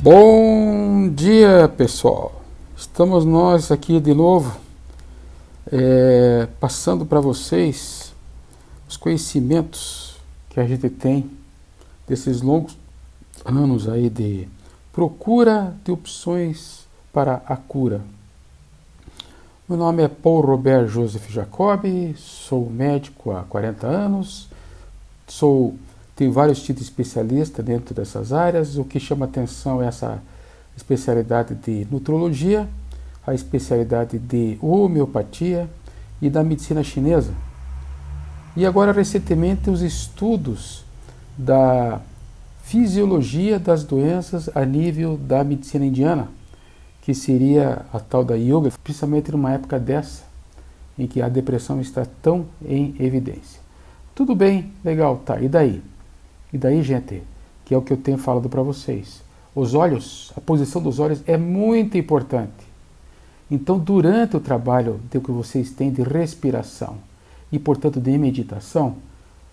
Bom dia, pessoal. Estamos nós aqui de novo, é, passando para vocês os conhecimentos que a gente tem desses longos anos aí de procura de opções para a cura. Meu nome é Paul Robert Joseph Jacob, sou médico há 40 anos, sou tem vários títulos especialistas dentro dessas áreas. O que chama atenção é essa especialidade de nutrologia, a especialidade de homeopatia e da medicina chinesa. E agora, recentemente, os estudos da fisiologia das doenças a nível da medicina indiana, que seria a tal da yoga, principalmente numa época dessa, em que a depressão está tão em evidência. Tudo bem, legal, tá, e daí? E daí, gente, que é o que eu tenho falado para vocês. Os olhos, a posição dos olhos é muito importante. Então, durante o trabalho que vocês têm de respiração e, portanto, de meditação,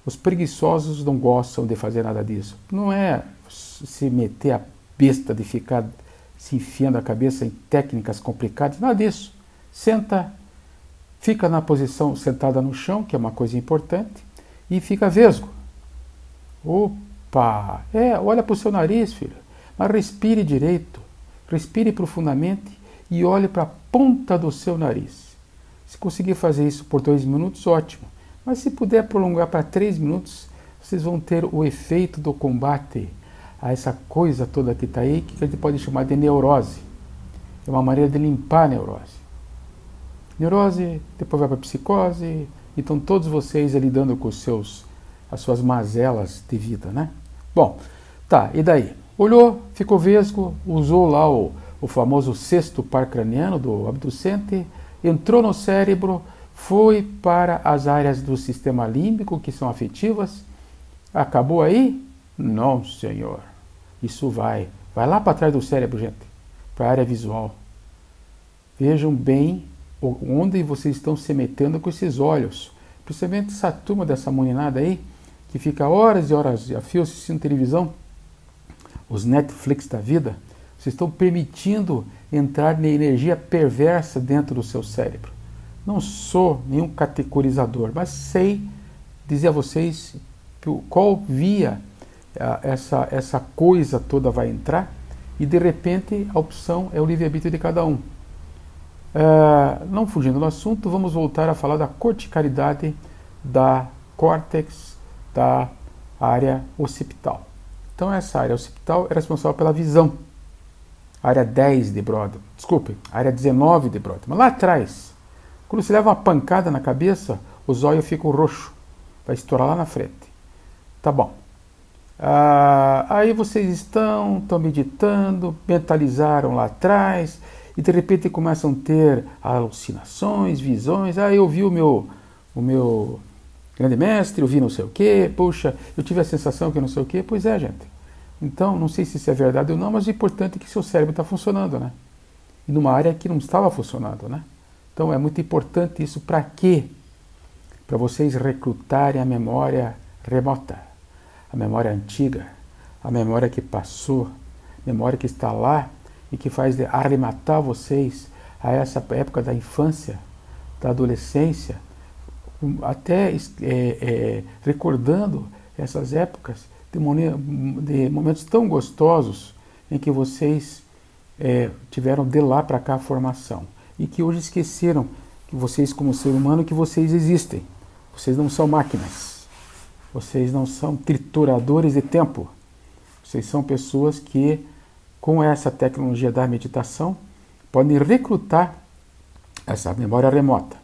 os preguiçosos não gostam de fazer nada disso. Não é se meter a besta de ficar se enfiando a cabeça em técnicas complicadas, nada disso. Senta, fica na posição sentada no chão, que é uma coisa importante, e fica vesgo. Opa! É, olha para o seu nariz, filho. Mas respire direito. Respire profundamente e olhe para a ponta do seu nariz. Se conseguir fazer isso por dois minutos, ótimo. Mas se puder prolongar para três minutos, vocês vão ter o efeito do combate a essa coisa toda que está aí, que a gente pode chamar de neurose. É uma maneira de limpar a neurose. Neurose, depois vai para a psicose, então todos vocês lidando com os seus as suas mazelas de vida, né? Bom, tá, e daí? Olhou, ficou vesgo, usou lá o, o famoso sexto par craniano do abducente, entrou no cérebro, foi para as áreas do sistema límbico que são afetivas. Acabou aí? Não, senhor. Isso vai. Vai lá para trás do cérebro, gente, para a área visual. Vejam bem onde vocês estão se metendo com esses olhos. Principalmente essa turma dessa moninada aí, que fica horas e horas a fio assistindo televisão, os Netflix da vida, vocês estão permitindo entrar na energia perversa dentro do seu cérebro. Não sou nenhum categorizador, mas sei dizer a vocês qual via ah, essa, essa coisa toda vai entrar e de repente a opção é o livre-arbítrio de cada um. Uh, não fugindo do assunto, vamos voltar a falar da corticalidade da córtex da área occipital. Então, essa área occipital é responsável pela visão. Área 10 de Brodmann, desculpe, área 19 de Brodmann. Lá atrás, quando você leva uma pancada na cabeça, o zóio fica roxo, vai estourar lá na frente. Tá bom. Ah, aí vocês estão, estão meditando, mentalizaram lá atrás, e de repente começam a ter alucinações, visões. Ah, eu vi o meu, o meu grande mestre, eu vi não sei o quê, puxa, eu tive a sensação que não sei o quê. Pois é, gente. Então, não sei se isso é verdade ou não, mas o importante é que seu cérebro está funcionando, né? E numa área que não estava funcionando, né? Então, é muito importante isso para quê? Para vocês recrutarem a memória remota, a memória antiga, a memória que passou, memória que está lá e que faz arrematar vocês a essa época da infância, da adolescência, até é, é, recordando essas épocas de, de, momentos tão gostosos em que vocês é, tiveram de lá para cá a formação e que hoje esqueceram que vocês como ser humano que vocês existem. Vocês não são máquinas. Vocês não são trituradores de tempo. Vocês são pessoas que com essa tecnologia da meditação podem recrutar essa memória remota.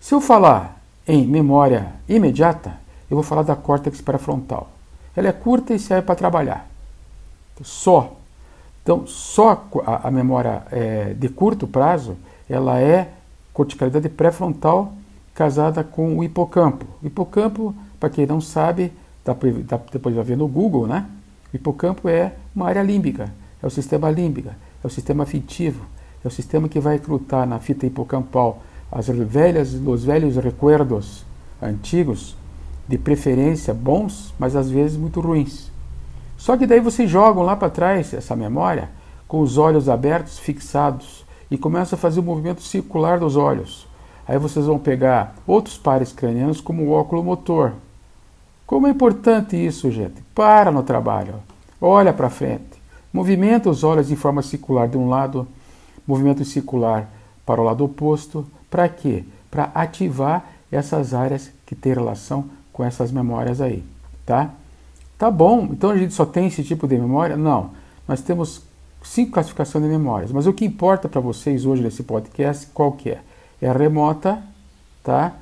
Se eu falar em memória imediata, eu vou falar da córtex pré-frontal. Ela é curta e serve para trabalhar. Só. Então, só a, a memória é, de curto prazo, ela é corticalidade pré-frontal casada com o hipocampo. O hipocampo, para quem não sabe, depois vai ver no Google, né? O hipocampo é uma área límbica, é o sistema límbico, é o sistema afetivo, é o sistema que vai recrutar na fita hipocampal as velhas, os velhos recuerdos antigos, de preferência bons, mas às vezes muito ruins. Só que daí vocês jogam lá para trás essa memória com os olhos abertos, fixados, e começa a fazer o movimento circular dos olhos. Aí vocês vão pegar outros pares cranianos como o óculo motor. Como é importante isso, gente? Para no trabalho. Olha para frente. Movimenta os olhos de forma circular de um lado, movimento circular para o lado oposto. Para quê? Para ativar essas áreas que têm relação com essas memórias aí, tá? Tá bom, então a gente só tem esse tipo de memória? Não. Nós temos cinco classificações de memórias, mas o que importa para vocês hoje nesse podcast, qual que é? É remota, tá?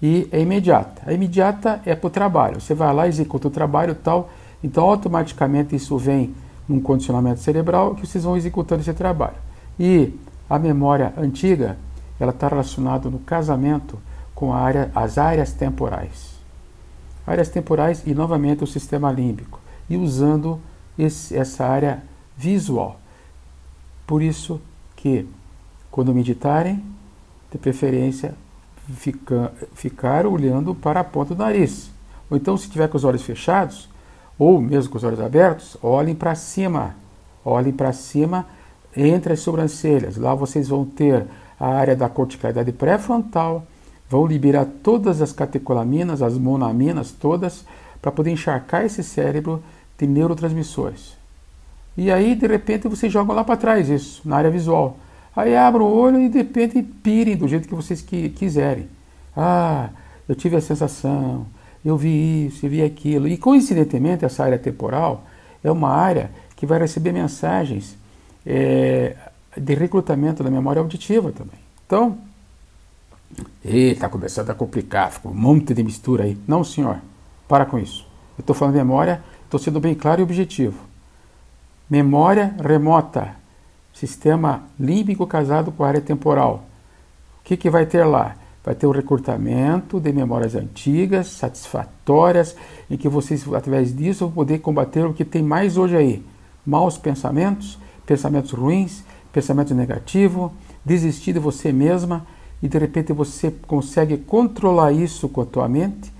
E é imediata. A imediata é para o trabalho. Você vai lá, executa o trabalho tal, então automaticamente isso vem num condicionamento cerebral que vocês vão executando esse trabalho. E a memória antiga, ela está relacionada no casamento com área, as áreas temporais. Áreas temporais e novamente o sistema límbico. E usando esse, essa área visual. Por isso que, quando meditarem, de preferência, fica, ficar olhando para a ponta do nariz. Ou então, se tiver com os olhos fechados, ou mesmo com os olhos abertos, olhem para cima. Olhem para cima entre as sobrancelhas. Lá vocês vão ter a área da corticalidade pré-frontal, vão liberar todas as catecolaminas, as monaminas todas, para poder encharcar esse cérebro de neurotransmissores. E aí, de repente, vocês jogam lá para trás isso, na área visual. Aí abram o olho e de repente pirem do jeito que vocês que, quiserem. Ah, eu tive a sensação, eu vi isso, eu vi aquilo. E coincidentemente, essa área temporal é uma área que vai receber mensagens é, de recrutamento da memória auditiva também. Então, está começando a complicar, ficou um monte de mistura aí. Não, senhor, para com isso. Eu estou falando memória, estou sendo bem claro e objetivo. Memória remota, sistema límbico casado com a área temporal. O que, que vai ter lá? Vai ter o recrutamento de memórias antigas, satisfatórias, em que vocês, através disso, vão poder combater o que tem mais hoje aí: maus pensamentos, pensamentos ruins, pensamento negativo, desistir de você mesma e de repente você consegue controlar isso com a tua mente.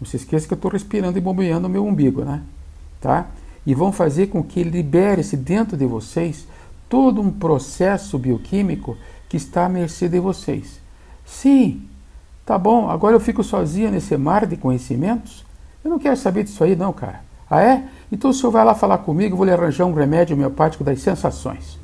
Não se esqueça que eu estou respirando e bombeando o meu umbigo, né? Tá? e vão fazer com que libere-se dentro de vocês todo um processo bioquímico que está à mercê de vocês. Sim, tá bom, agora eu fico sozinha nesse mar de conhecimentos? Eu não quero saber disso aí, não, cara. Ah, é? Então o senhor vai lá falar comigo, vou lhe arranjar um remédio homeopático das sensações.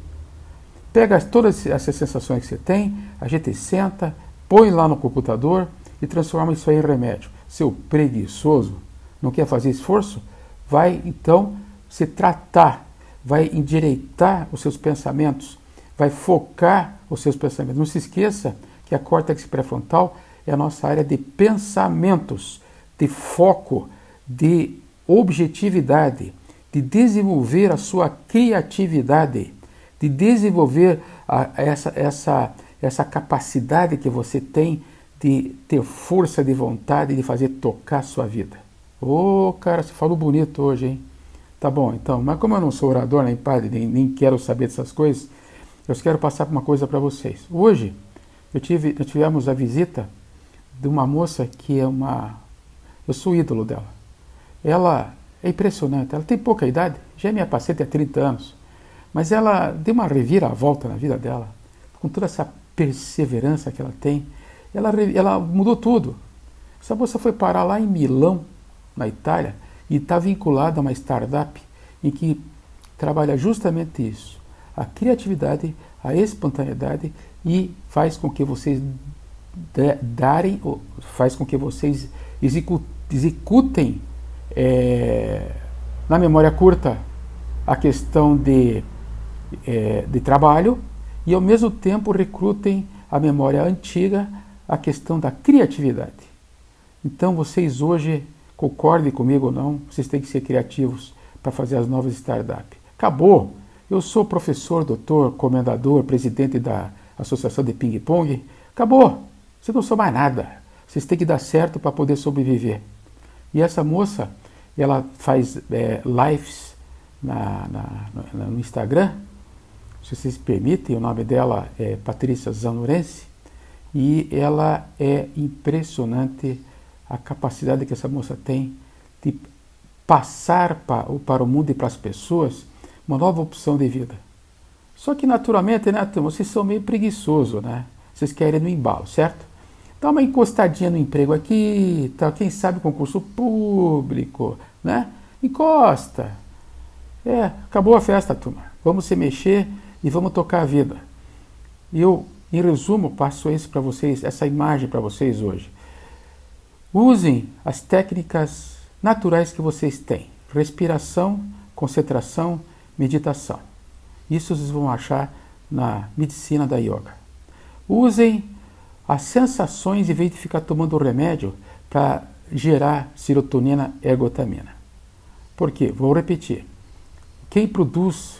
Pega todas essas sensações que você tem, a gente senta, põe lá no computador e transforma isso aí em remédio. Seu preguiçoso, não quer fazer esforço? Vai então se tratar, vai endireitar os seus pensamentos, vai focar os seus pensamentos. Não se esqueça que a córtex pré-frontal é a nossa área de pensamentos, de foco, de objetividade, de desenvolver a sua criatividade, de desenvolver a, essa, essa, essa capacidade que você tem de ter força de vontade de fazer tocar a sua vida. Ô, oh, cara, você falou bonito hoje, hein? Tá bom, então, mas como eu não sou orador, nem padre, nem, nem quero saber dessas coisas, eu quero passar uma coisa para vocês. Hoje, eu tive, nós tivemos a visita de uma moça que é uma. Eu sou ídolo dela. Ela é impressionante, ela tem pouca idade, já é minha paciente há 30 anos, mas ela deu uma reviravolta na vida dela, com toda essa perseverança que ela tem, ela, ela mudou tudo. Essa moça foi parar lá em Milão, na Itália, e está vinculado a uma startup em que trabalha justamente isso, a criatividade, a espontaneidade e faz com que vocês darem, faz com que vocês executem é, na memória curta a questão de, é, de trabalho e ao mesmo tempo recrutem a memória antiga a questão da criatividade. Então vocês hoje Concorde comigo ou não, vocês têm que ser criativos para fazer as novas startups. Acabou! Eu sou professor, doutor, comendador, presidente da Associação de Ping Pong. Acabou! Você não sou mais nada. Vocês têm que dar certo para poder sobreviver. E essa moça, ela faz é, lives na, na, no Instagram. Se vocês permitem, o nome dela é Patrícia Zanurense. E ela é impressionante a capacidade que essa moça tem de passar para, o mundo e para as pessoas uma nova opção de vida. Só que naturalmente, né, turma, vocês são meio preguiçosos, né? Vocês querem no embalo, certo? Dá uma encostadinha no emprego aqui, tá? quem sabe concurso público, né? Encosta. É, acabou a festa, turma. Vamos se mexer e vamos tocar a vida. E eu, em resumo, passo isso para vocês, essa imagem para vocês hoje. Usem as técnicas naturais que vocês têm: respiração, concentração, meditação. Isso vocês vão achar na medicina da yoga. Usem as sensações em vez de ficar tomando remédio para gerar serotonina e ergotamina. Por quê? Vou repetir. Quem produz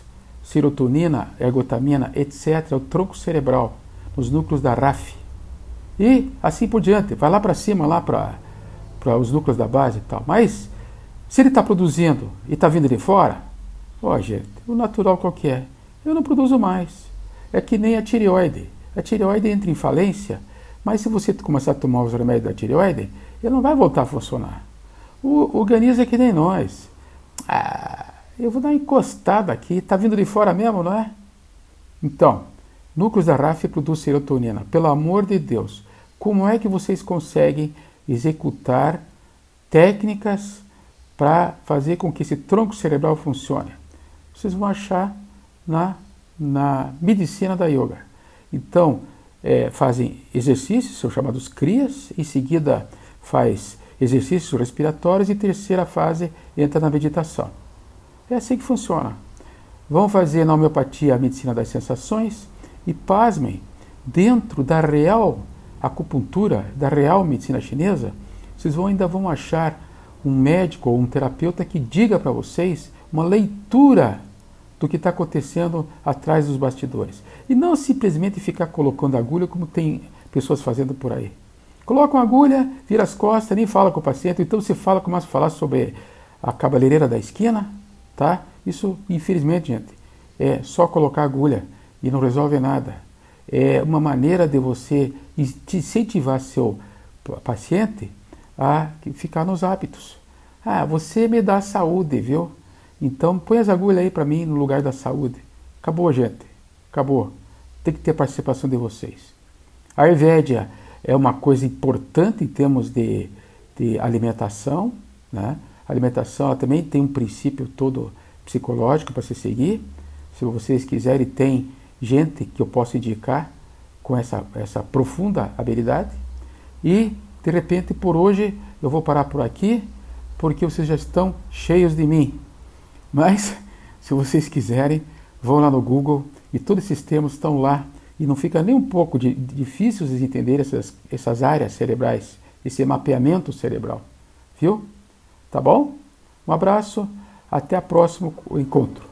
serotonina, ergotamina, etc., é o tronco cerebral, nos núcleos da RAF. E assim por diante, vai lá para cima, lá para os núcleos da base e tal. Mas, se ele está produzindo e está vindo de fora, ó, gente, o natural qual que é? Eu não produzo mais. É que nem a tireoide. A tireoide entra em falência, mas se você começar a tomar os remédios da tireoide, ele não vai voltar a funcionar. O organismo é que nem nós. Ah, eu vou dar uma encostada aqui, está vindo de fora mesmo, não é? Então, núcleos da RAF produz serotonina. Pelo amor de Deus, como é que vocês conseguem executar técnicas para fazer com que esse tronco cerebral funcione? Vocês vão achar na, na medicina da yoga. Então, é, fazem exercícios, são chamados crias, em seguida faz exercícios respiratórios e terceira fase entra na meditação. É assim que funciona. Vão fazer na homeopatia a medicina das sensações e pasmem, dentro da real acupuntura, da real medicina chinesa, vocês vão, ainda vão achar um médico ou um terapeuta que diga para vocês uma leitura do que está acontecendo atrás dos bastidores. E não simplesmente ficar colocando agulha como tem pessoas fazendo por aí. Coloca uma agulha, vira as costas, nem fala com o paciente, então você fala, começa a falar sobre a cabeleireira da esquina, tá? Isso, infelizmente, gente, é só colocar agulha e não resolve nada. É uma maneira de você incentivar seu paciente a ficar nos hábitos. Ah, você me dá saúde, viu? Então põe as agulhas aí para mim no lugar da saúde. Acabou, gente. Acabou. Tem que ter participação de vocês. A Ayurvédia é uma coisa importante em termos de, de alimentação. Né? A alimentação também tem um princípio todo psicológico para se seguir. Se vocês quiserem, tem gente que eu posso indicar com essa, essa profunda habilidade. E, de repente, por hoje, eu vou parar por aqui, porque vocês já estão cheios de mim. Mas, se vocês quiserem, vão lá no Google e todos esses termos estão lá e não fica nem um pouco de, de difícil de entender essas, essas áreas cerebrais, esse mapeamento cerebral. Viu? Tá bom? Um abraço, até o próximo encontro.